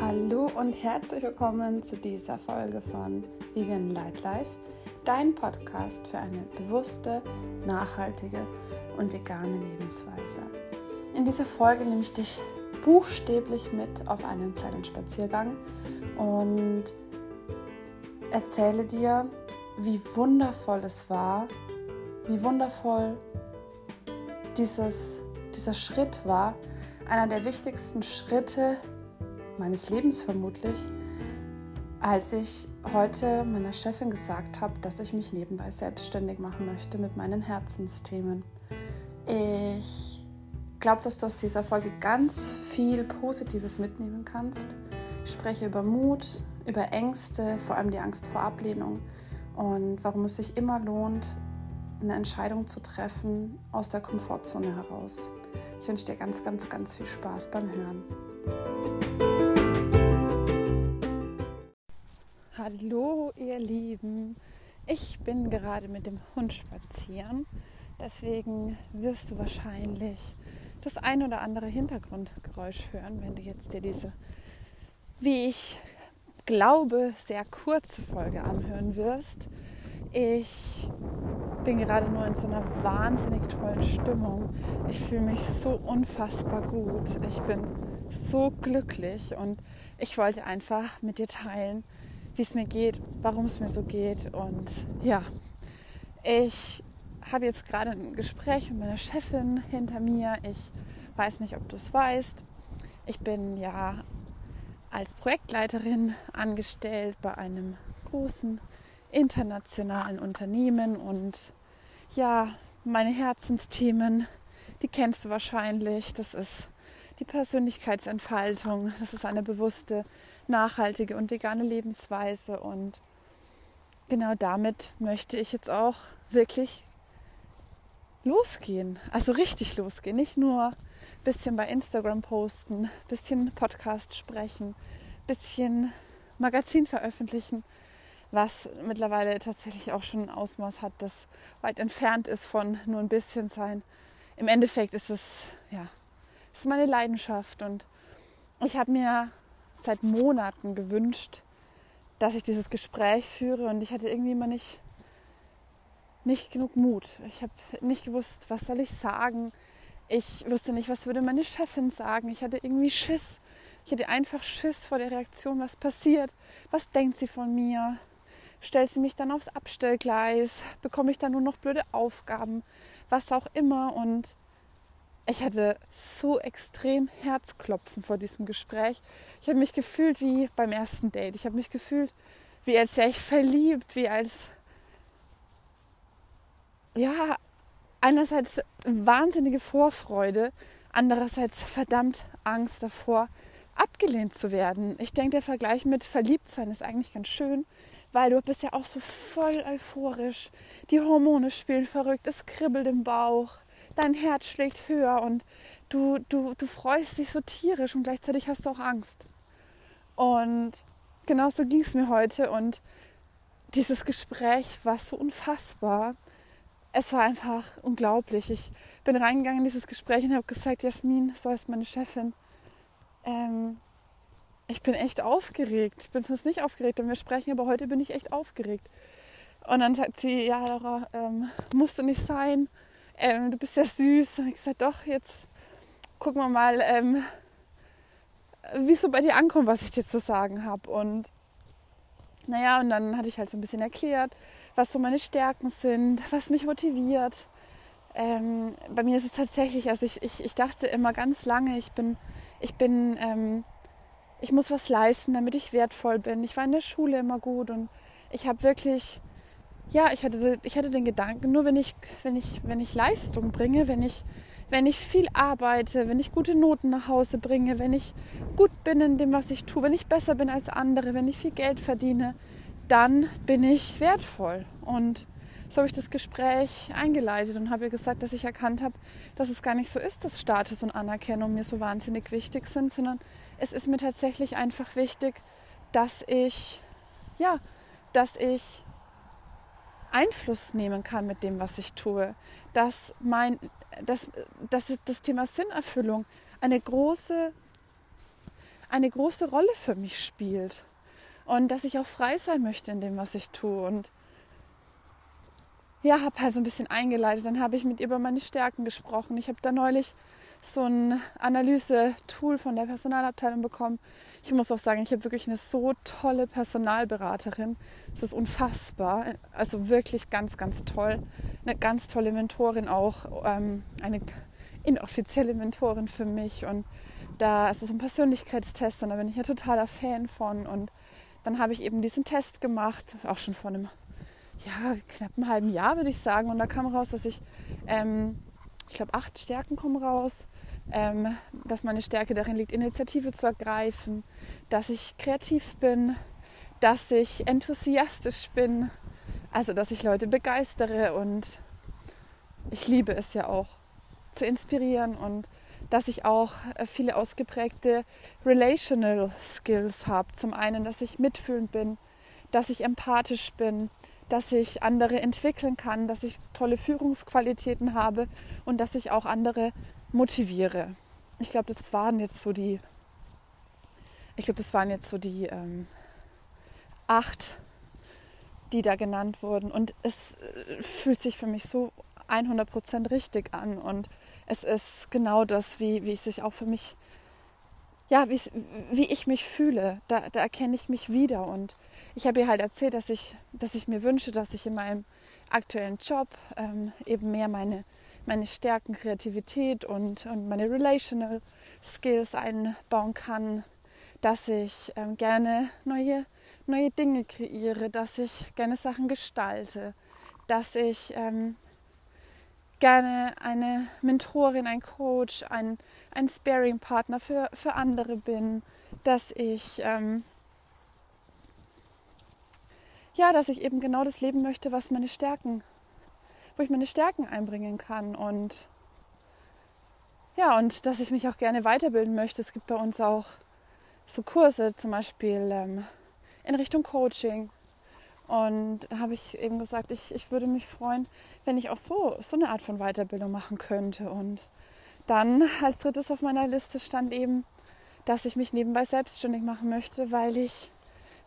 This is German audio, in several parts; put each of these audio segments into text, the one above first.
Hallo und herzlich willkommen zu dieser Folge von Vegan Light Life, dein Podcast für eine bewusste, nachhaltige und vegane Lebensweise. In dieser Folge nehme ich dich buchstäblich mit auf einen kleinen Spaziergang und erzähle dir, wie wundervoll es war, wie wundervoll dieses, dieser Schritt war, einer der wichtigsten Schritte meines Lebens vermutlich, als ich heute meiner Chefin gesagt habe, dass ich mich nebenbei selbstständig machen möchte mit meinen Herzensthemen. Ich glaube, dass du aus dieser Folge ganz viel Positives mitnehmen kannst. Ich spreche über Mut, über Ängste, vor allem die Angst vor Ablehnung und warum es sich immer lohnt, eine Entscheidung zu treffen aus der Komfortzone heraus. Ich wünsche dir ganz, ganz, ganz viel Spaß beim Hören. Hallo ihr Lieben, ich bin gerade mit dem Hund spazieren, deswegen wirst du wahrscheinlich das ein oder andere Hintergrundgeräusch hören, wenn du jetzt dir diese, wie ich glaube, sehr kurze Folge anhören wirst. Ich bin gerade nur in so einer wahnsinnig tollen Stimmung. Ich fühle mich so unfassbar gut. Ich bin so glücklich und ich wollte einfach mit dir teilen, wie es mir geht, warum es mir so geht. Und ja, ich habe jetzt gerade ein Gespräch mit meiner Chefin hinter mir. Ich weiß nicht, ob du es weißt. Ich bin ja als Projektleiterin angestellt bei einem großen internationalen Unternehmen und ja, meine Herzensthemen, die kennst du wahrscheinlich. Das ist die Persönlichkeitsentfaltung, das ist eine bewusste, nachhaltige und vegane Lebensweise. Und genau damit möchte ich jetzt auch wirklich losgehen, also richtig losgehen, nicht nur ein bisschen bei Instagram posten, ein bisschen Podcast sprechen, ein bisschen Magazin veröffentlichen, was mittlerweile tatsächlich auch schon ein Ausmaß hat, das weit entfernt ist von nur ein bisschen sein. Im Endeffekt ist es, ja, ist meine Leidenschaft und ich habe mir seit Monaten gewünscht, dass ich dieses Gespräch führe und ich hatte irgendwie immer nicht, nicht genug Mut. Ich habe nicht gewusst, was soll ich sagen. Ich wusste nicht, was würde meine Chefin sagen. Ich hatte irgendwie Schiss. Ich hatte einfach Schiss vor der Reaktion, was passiert. Was denkt sie von mir? stellt sie mich dann aufs Abstellgleis, bekomme ich dann nur noch blöde Aufgaben, was auch immer. Und ich hatte so extrem Herzklopfen vor diesem Gespräch. Ich habe mich gefühlt wie beim ersten Date. Ich habe mich gefühlt, wie als wäre ich verliebt, wie als, ja, einerseits wahnsinnige Vorfreude, andererseits verdammt Angst davor, abgelehnt zu werden. Ich denke, der Vergleich mit Verliebtsein ist eigentlich ganz schön, weil du bist ja auch so voll euphorisch. Die Hormone spielen verrückt, es kribbelt im Bauch, dein Herz schlägt höher und du, du, du freust dich so tierisch und gleichzeitig hast du auch Angst. Und genauso ging es mir heute und dieses Gespräch war so unfassbar. Es war einfach unglaublich. Ich bin reingegangen in dieses Gespräch und habe gesagt, Jasmin, so ist meine Chefin. Ähm, ich bin echt aufgeregt. Ich bin sonst nicht aufgeregt, wenn wir sprechen, aber heute bin ich echt aufgeregt. Und dann sagt sie, ja, Laura, ähm, musst du nicht sein. Ähm, du bist ja süß. Und ich gesagt, doch, jetzt gucken wir mal, ähm, wie es so bei dir ankommt, was ich dir zu sagen habe. Und naja, und dann hatte ich halt so ein bisschen erklärt, was so meine Stärken sind, was mich motiviert. Ähm, bei mir ist es tatsächlich, also ich, ich, ich dachte immer ganz lange, ich bin, ich bin ähm, ich muss was leisten, damit ich wertvoll bin. Ich war in der Schule immer gut und ich habe wirklich, ja, ich hatte, ich hatte den Gedanken, nur wenn ich, wenn ich, wenn ich Leistung bringe, wenn ich, wenn ich viel arbeite, wenn ich gute Noten nach Hause bringe, wenn ich gut bin in dem, was ich tue, wenn ich besser bin als andere, wenn ich viel Geld verdiene, dann bin ich wertvoll. Und so habe ich das Gespräch eingeleitet und habe ihr gesagt, dass ich erkannt habe, dass es gar nicht so ist, dass Status und Anerkennung mir so wahnsinnig wichtig sind, sondern es ist mir tatsächlich einfach wichtig, dass ich, ja, dass ich Einfluss nehmen kann mit dem, was ich tue. Dass, mein, dass, dass das Thema Sinnerfüllung eine große, eine große Rolle für mich spielt. Und dass ich auch frei sein möchte in dem, was ich tue. Und ja, habe halt so ein bisschen eingeleitet. Dann habe ich mit ihr über meine Stärken gesprochen. Ich habe da neulich so ein Analyse-Tool von der Personalabteilung bekommen. Ich muss auch sagen, ich habe wirklich eine so tolle Personalberaterin. Es ist unfassbar. Also wirklich ganz, ganz toll. Eine ganz tolle Mentorin auch. Ähm, eine inoffizielle Mentorin für mich. Und da ist es ein Persönlichkeitstest und da bin ich ja totaler Fan von. Und dann habe ich eben diesen Test gemacht, auch schon vor einem ja, knapp einem halben Jahr, würde ich sagen. Und da kam raus, dass ich, ähm, ich glaube, acht Stärken kommen raus. Ähm, dass meine Stärke darin liegt, Initiative zu ergreifen, dass ich kreativ bin, dass ich enthusiastisch bin, also dass ich Leute begeistere und ich liebe es ja auch zu inspirieren und dass ich auch äh, viele ausgeprägte Relational Skills habe. Zum einen, dass ich mitfühlend bin, dass ich empathisch bin, dass ich andere entwickeln kann, dass ich tolle Führungsqualitäten habe und dass ich auch andere motiviere. Ich glaube, das waren jetzt so die, ich glaube, das waren jetzt so die ähm, acht, die da genannt wurden. Und es äh, fühlt sich für mich so 100% richtig an und es ist genau das, wie, wie es sich auch für mich, ja, wie ich mich fühle. Da, da erkenne ich mich wieder und ich habe ihr halt erzählt, dass ich, dass ich mir wünsche, dass ich in meinem aktuellen Job ähm, eben mehr meine, meine Stärken, Kreativität und, und meine Relational Skills einbauen kann, dass ich ähm, gerne neue, neue Dinge kreiere, dass ich gerne Sachen gestalte, dass ich ähm, gerne eine Mentorin, ein Coach, ein, ein Sparing-Partner für, für andere bin, dass ich ähm, ja, dass ich eben genau das leben möchte, was meine Stärken, wo ich meine Stärken einbringen kann und ja, und dass ich mich auch gerne weiterbilden möchte. Es gibt bei uns auch so Kurse, zum Beispiel ähm, in Richtung Coaching. Und da habe ich eben gesagt, ich, ich würde mich freuen, wenn ich auch so, so eine Art von Weiterbildung machen könnte. Und dann als drittes auf meiner Liste stand eben, dass ich mich nebenbei selbstständig machen möchte, weil ich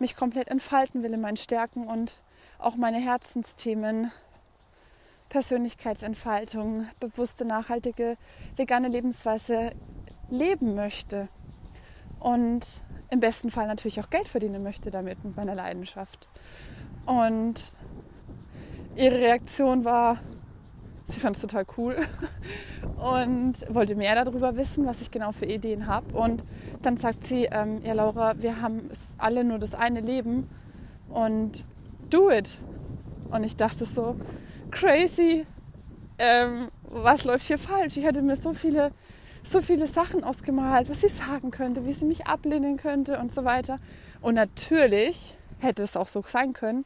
mich komplett entfalten will in meinen Stärken und auch meine Herzensthemen, Persönlichkeitsentfaltung, bewusste, nachhaltige, vegane Lebensweise leben möchte. Und im besten Fall natürlich auch Geld verdienen möchte damit mit meiner Leidenschaft. Und ihre Reaktion war, sie fand es total cool und wollte mehr darüber wissen, was ich genau für Ideen habe. Und dann sagt sie, ähm, ja Laura, wir haben alle nur das eine Leben und do it. Und ich dachte so, crazy, ähm, was läuft hier falsch? Ich hätte mir so viele, so viele Sachen ausgemalt, was sie sagen könnte, wie sie mich ablehnen könnte und so weiter. Und natürlich hätte es auch so sein können.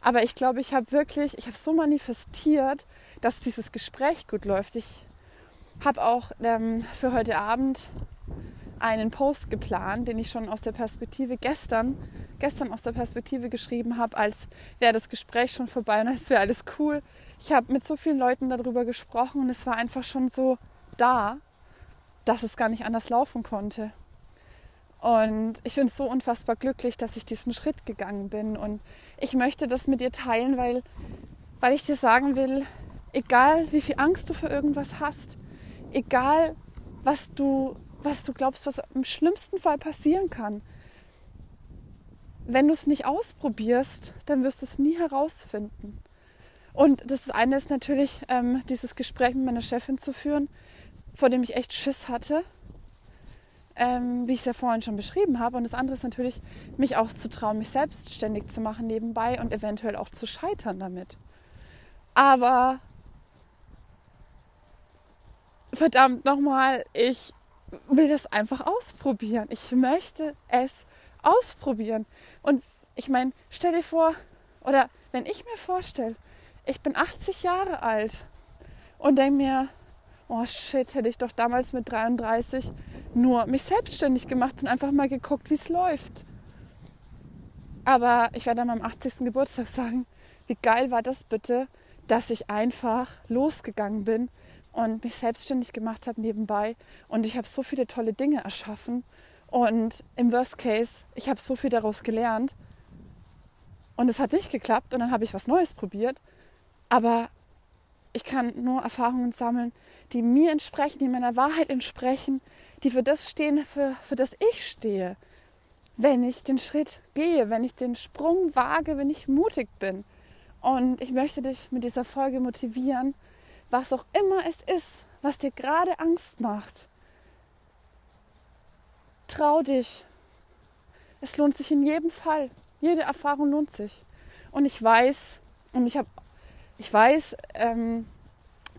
Aber ich glaube, ich habe wirklich, ich habe so manifestiert, dass dieses Gespräch gut läuft. Ich habe auch ähm, für heute Abend einen Post geplant, den ich schon aus der Perspektive gestern, gestern aus der Perspektive geschrieben habe, als wäre das Gespräch schon vorbei und als wäre alles cool. Ich habe mit so vielen Leuten darüber gesprochen und es war einfach schon so da, dass es gar nicht anders laufen konnte. Und ich bin so unfassbar glücklich, dass ich diesen Schritt gegangen bin. Und ich möchte das mit dir teilen, weil, weil ich dir sagen will, egal wie viel Angst du für irgendwas hast, egal was du was du glaubst, was im schlimmsten Fall passieren kann. Wenn du es nicht ausprobierst, dann wirst du es nie herausfinden. Und das eine ist natürlich, ähm, dieses Gespräch mit meiner Chefin zu führen, vor dem ich echt Schiss hatte, ähm, wie ich es ja vorhin schon beschrieben habe. Und das andere ist natürlich, mich auch zu trauen, mich selbstständig zu machen nebenbei und eventuell auch zu scheitern damit. Aber verdammt nochmal, ich will das einfach ausprobieren. Ich möchte es ausprobieren. Und ich meine, stell dir vor, oder wenn ich mir vorstelle, ich bin 80 Jahre alt und denke mir, oh shit, hätte ich doch damals mit 33 nur mich selbstständig gemacht und einfach mal geguckt, wie es läuft. Aber ich werde an meinem 80. Geburtstag sagen, wie geil war das bitte, dass ich einfach losgegangen bin und mich selbstständig gemacht habe nebenbei. Und ich habe so viele tolle Dinge erschaffen. Und im Worst Case, ich habe so viel daraus gelernt und es hat nicht geklappt und dann habe ich was Neues probiert. Aber ich kann nur Erfahrungen sammeln, die mir entsprechen, die meiner Wahrheit entsprechen, die für das stehen, für, für das ich stehe. Wenn ich den Schritt gehe, wenn ich den Sprung wage, wenn ich mutig bin. Und ich möchte dich mit dieser Folge motivieren, was auch immer es ist, was dir gerade Angst macht. Trau dich. Es lohnt sich in jedem Fall. Jede Erfahrung lohnt sich. Und ich weiß, und ich habe, ich weiß, ähm,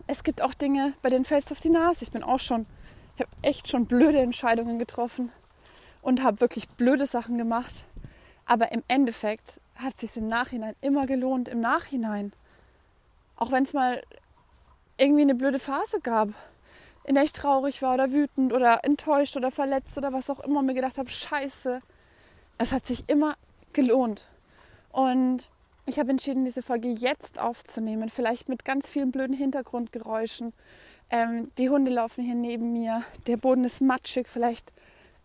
es gibt auch Dinge, bei denen fällst du auf die Nase. Ich bin auch schon, ich habe echt schon blöde Entscheidungen getroffen und habe wirklich blöde Sachen gemacht. Aber im Endeffekt hat sich im Nachhinein immer gelohnt. Im Nachhinein. Auch wenn es mal irgendwie eine blöde Phase gab, in der ich traurig war oder wütend oder enttäuscht oder verletzt oder was auch immer und mir gedacht habe, scheiße. Es hat sich immer gelohnt. Und ich habe entschieden, diese Folge jetzt aufzunehmen, vielleicht mit ganz vielen blöden Hintergrundgeräuschen. Ähm, die Hunde laufen hier neben mir, der Boden ist matschig, vielleicht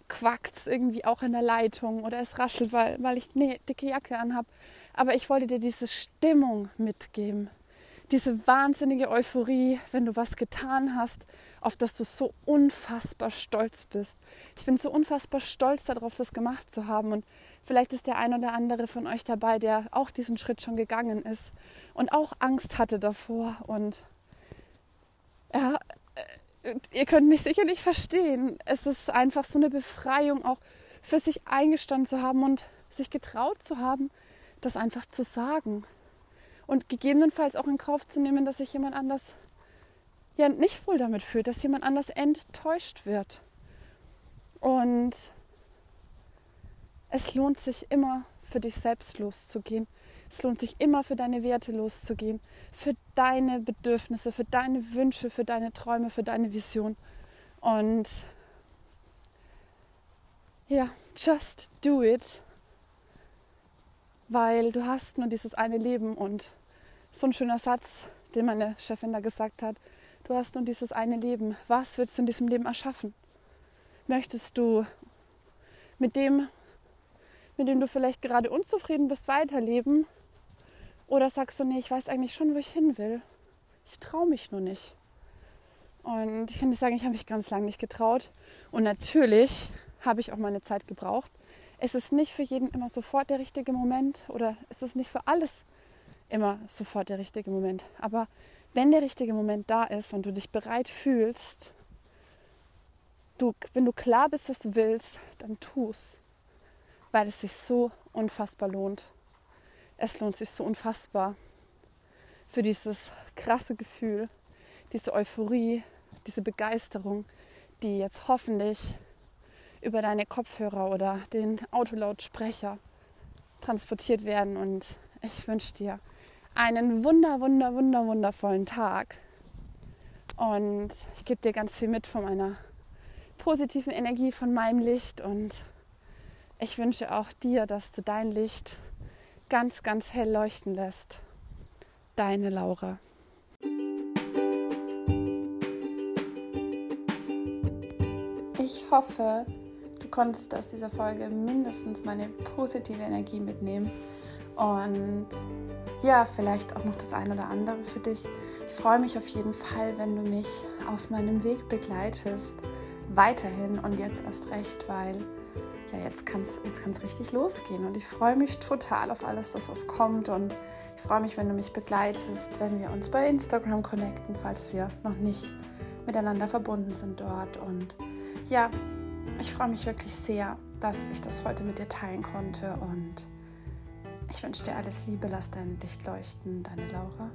quackt irgendwie auch in der Leitung oder es raschelt, weil, weil ich eine dicke Jacke anhabe. Aber ich wollte dir diese Stimmung mitgeben, diese wahnsinnige Euphorie, wenn du was getan hast, auf das du so unfassbar stolz bist. Ich bin so unfassbar stolz darauf, das gemacht zu haben. Und vielleicht ist der ein oder andere von euch dabei, der auch diesen Schritt schon gegangen ist und auch Angst hatte davor. Und ja, ihr könnt mich sicherlich verstehen. Es ist einfach so eine Befreiung, auch für sich eingestanden zu haben und sich getraut zu haben, das einfach zu sagen. Und gegebenenfalls auch in Kauf zu nehmen, dass sich jemand anders ja nicht wohl damit fühlt, dass jemand anders enttäuscht wird. Und es lohnt sich immer für dich selbst loszugehen. Es lohnt sich immer für deine Werte loszugehen, für deine Bedürfnisse, für deine Wünsche, für deine Träume, für deine Vision. Und ja, just do it, weil du hast nur dieses eine Leben und so ein schöner Satz, den meine Chefin da gesagt hat, Du hast nur dieses eine Leben. Was willst du in diesem Leben erschaffen? Möchtest du mit dem, mit dem du vielleicht gerade unzufrieden bist, weiterleben? Oder sagst du, nee, ich weiß eigentlich schon, wo ich hin will. Ich traue mich nur nicht. Und ich kann dir sagen, ich habe mich ganz lange nicht getraut. Und natürlich habe ich auch meine Zeit gebraucht. Es ist nicht für jeden immer sofort der richtige Moment oder es ist nicht für alles immer sofort der richtige Moment. Aber wenn der richtige Moment da ist und du dich bereit fühlst, du, wenn du klar bist, was du willst, dann tu's, weil es sich so unfassbar lohnt. Es lohnt sich so unfassbar für dieses krasse Gefühl, diese Euphorie, diese Begeisterung, die jetzt hoffentlich über deine Kopfhörer oder den Autolautsprecher transportiert werden. Und ich wünsche dir einen wunder, wunder, wunder, wundervollen Tag. Und ich gebe dir ganz viel mit von meiner positiven Energie, von meinem Licht. Und ich wünsche auch dir, dass du dein Licht ganz, ganz hell leuchten lässt. Deine Laura. Ich hoffe, du konntest aus dieser Folge mindestens meine positive Energie mitnehmen. Und ja, vielleicht auch noch das ein oder andere für dich. Ich freue mich auf jeden Fall, wenn du mich auf meinem Weg begleitest, weiterhin und jetzt erst recht, weil ja, jetzt kann es jetzt kann's richtig losgehen. Und ich freue mich total auf alles, das was kommt. Und ich freue mich, wenn du mich begleitest, wenn wir uns bei Instagram connecten, falls wir noch nicht miteinander verbunden sind dort. Und ja, ich freue mich wirklich sehr, dass ich das heute mit dir teilen konnte. Und ich wünsche dir alles Liebe, lass dein Licht leuchten, deine Laura.